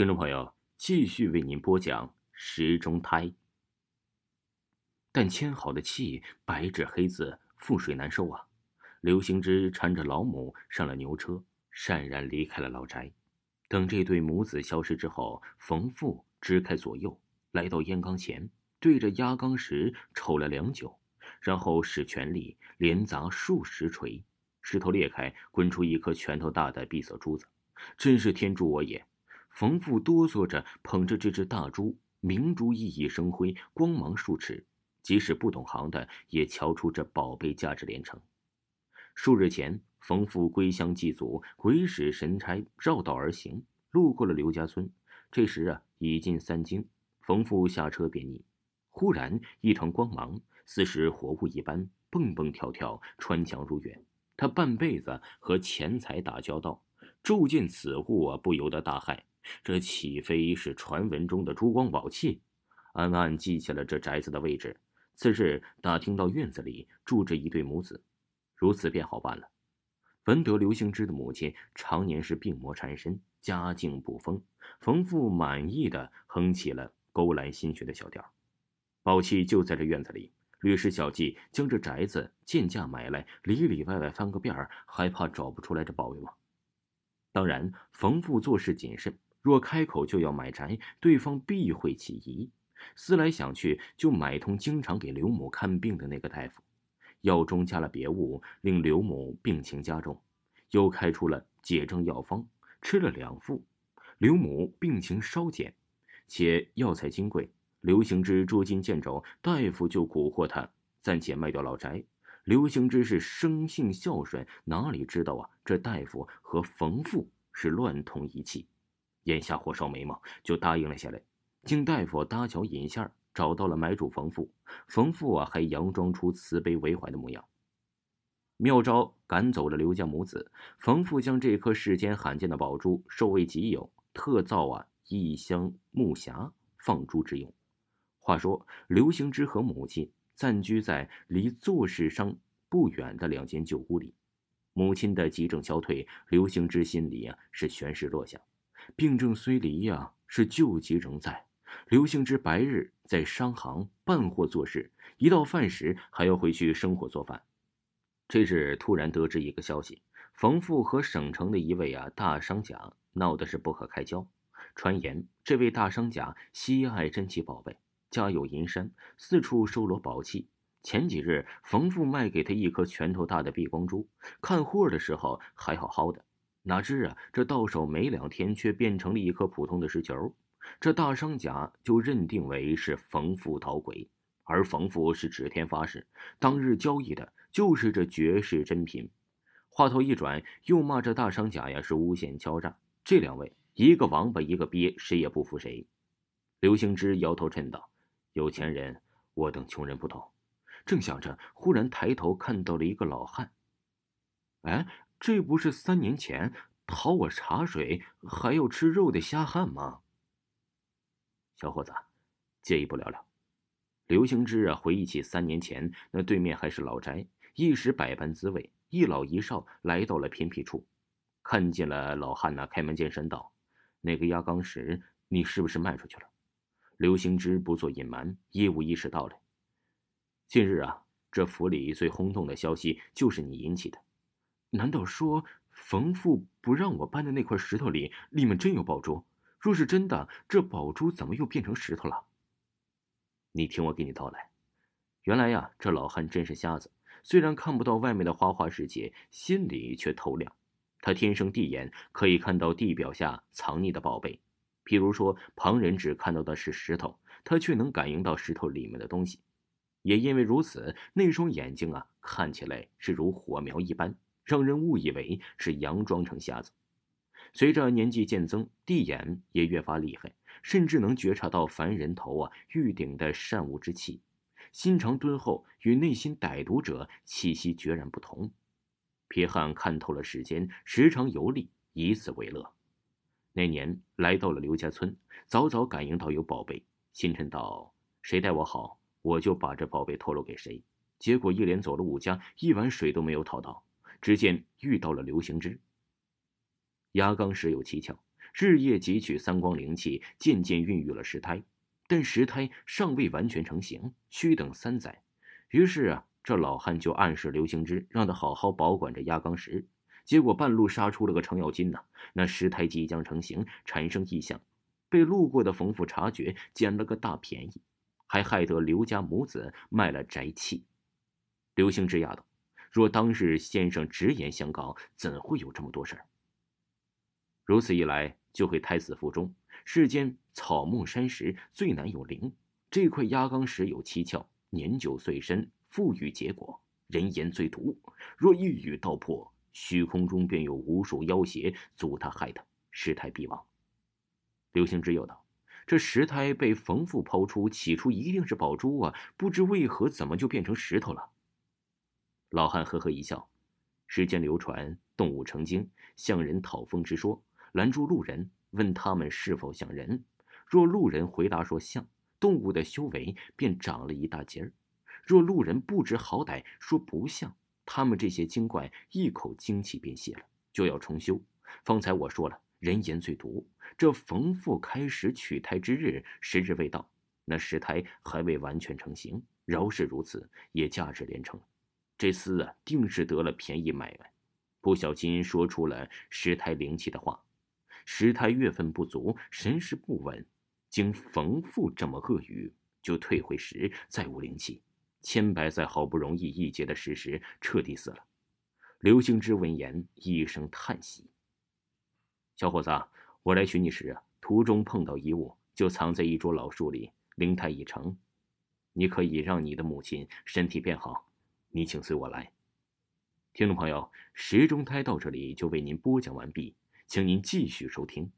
听众朋友，继续为您播讲石中胎。但签好的契，白纸黑字，覆水难收啊！刘行之搀着老母上了牛车，潸然离开了老宅。等这对母子消失之后，冯父支开左右，来到烟缸前，对着压缸石瞅了良久，然后使全力连砸数十锤，石头裂开，滚出一颗拳头大的碧色珠子，真是天助我也！冯父哆嗦着捧着这只大珠，明珠熠熠生辉，光芒数尺，即使不懂行的也瞧出这宝贝价值连城。数日前，冯父归乡祭祖，鬼使神差绕道而行，路过了刘家村。这时啊，已近三更，冯父下车便溺，忽然一团光芒，似是活物一般，蹦蹦跳跳，穿墙入院。他半辈子和钱财打交道，骤见此物啊，不由得大骇。这岂非是传闻中的珠光宝气？暗暗记下了这宅子的位置。次日打听到院子里住着一对母子，如此便好办了。闻得刘兴之的母亲常年是病魔缠身，家境不丰，冯父满意的哼起了勾栏心学的小调。宝器就在这院子里，律师小季将这宅子贱价买来，里里外外翻个遍儿，还怕找不出来这宝贝吗？当然，冯父做事谨慎。若开口就要买宅，对方必会起疑。思来想去，就买通经常给刘母看病的那个大夫，药中加了别物，令刘母病情加重。又开出了解症药方，吃了两副，刘母病情稍减，且药材金贵。刘行之捉襟见肘，大夫就蛊惑他暂且卖掉老宅。刘行之是生性孝顺，哪里知道啊？这大夫和冯父是乱通一气。眼下火烧眉毛，就答应了下来。经大夫搭桥引线，找到了买主冯父。冯父啊，还佯装出慈悲为怀的模样。妙招赶走了刘家母子，冯父将这颗世间罕见的宝珠收为己有，特造啊一箱木匣放珠之用。话说刘行之和母亲暂居在离做事商不远的两间旧屋里。母亲的急症消退，刘行之心里啊是悬石落下。病症虽离呀，是旧疾仍在。刘兴之白日在商行办货做事，一到饭时还要回去生火做饭。这日突然得知一个消息：冯父和省城的一位啊大商家闹的是不可开交。传言这位大商家喜爱珍奇宝贝，家有银山，四处收罗宝器。前几日冯父卖给他一颗拳头大的碧光珠，看货的时候还好好的。哪知啊，这到手没两天，却变成了一颗普通的石球。这大商贾就认定为是冯富捣鬼，而冯富是指天发誓，当日交易的就是这绝世珍品。话头一转，又骂这大商贾呀是诬陷敲诈。这两位，一个王八，一个鳖，谁也不服谁。刘兴之摇头称道：“有钱人，我等穷人不懂。”正想着，忽然抬头看到了一个老汉。哎。这不是三年前讨我茶水还要吃肉的瞎汉吗？小伙子，借一步聊聊。刘兴之啊，回忆起三年前那对面还是老宅，一时百般滋味。一老一少来到了偏僻处，看见了老汉呢，开门见山道：“那个压缸石，你是不是卖出去了？”刘兴之不做隐瞒，一五一十道来：“近日啊，这府里最轰动的消息就是你引起的。”难道说冯父不让我搬的那块石头里，里面真有宝珠？若是真的，这宝珠怎么又变成石头了？你听我给你道来。原来呀，这老汉真是瞎子，虽然看不到外面的花花世界，心里却透亮。他天生地眼，可以看到地表下藏匿的宝贝。譬如说，旁人只看到的是石头，他却能感应到石头里面的东西。也因为如此，那双眼睛啊，看起来是如火苗一般。让人误以为是佯装成瞎子。随着年纪渐增，地眼也越发厉害，甚至能觉察到凡人头啊玉顶的善恶之气。心肠敦厚，与内心歹毒者气息决然不同。皮汉看透了世间，时常游历，以此为乐。那年来到了刘家村，早早感应到有宝贝，心忖道：“谁待我好，我就把这宝贝透露给谁。”结果一连走了五家，一碗水都没有讨到。只见遇到了刘行之。压缸石有蹊跷，日夜汲取三光灵气，渐渐孕育了石胎，但石胎尚未完全成型，需等三载。于是啊，这老汉就暗示刘行之，让他好好保管着压缸石。结果半路杀出了个程咬金呐！那石胎即将成型，产生异象，被路过的冯父察觉，捡了个大便宜，还害得刘家母子卖了宅契。刘兴之丫头，若当日先生直言相告，怎会有这么多事儿？如此一来，就会胎死腹中。世间草木山石最难有灵，这块压缸石有蹊跷，年久岁深，富裕结果，人言最毒。若一语道破，虚空中便有无数妖邪阻他害他，石胎必亡。刘兴之又道：“这石胎被冯父抛出，起初一定是宝珠啊，不知为何怎么就变成石头了？”老汉呵呵一笑：“世间流传动物成精向人讨风之说，拦住路人问他们是否像人。若路人回答说像，动物的修为便长了一大截儿；若路人不知好歹说不像。”他们这些精怪一口精气便泄了，就要重修。方才我说了，人言最毒。这冯父开始取胎之日，时日未到，那石胎还未完全成型。饶是如此，也价值连城。这厮啊，定是得了便宜买卖，不小心说出了石胎灵气的话。石胎月份不足，神识不稳，经冯父这么恶语，就退回时，再无灵气。千百载好不容易一劫的事实彻底死了。刘兴之闻言一声叹息：“小伙子，我来寻你时，途中碰到遗物，就藏在一株老树里，灵胎已成。你可以让你的母亲身体变好。你请随我来。”听众朋友，时钟胎到这里就为您播讲完毕，请您继续收听。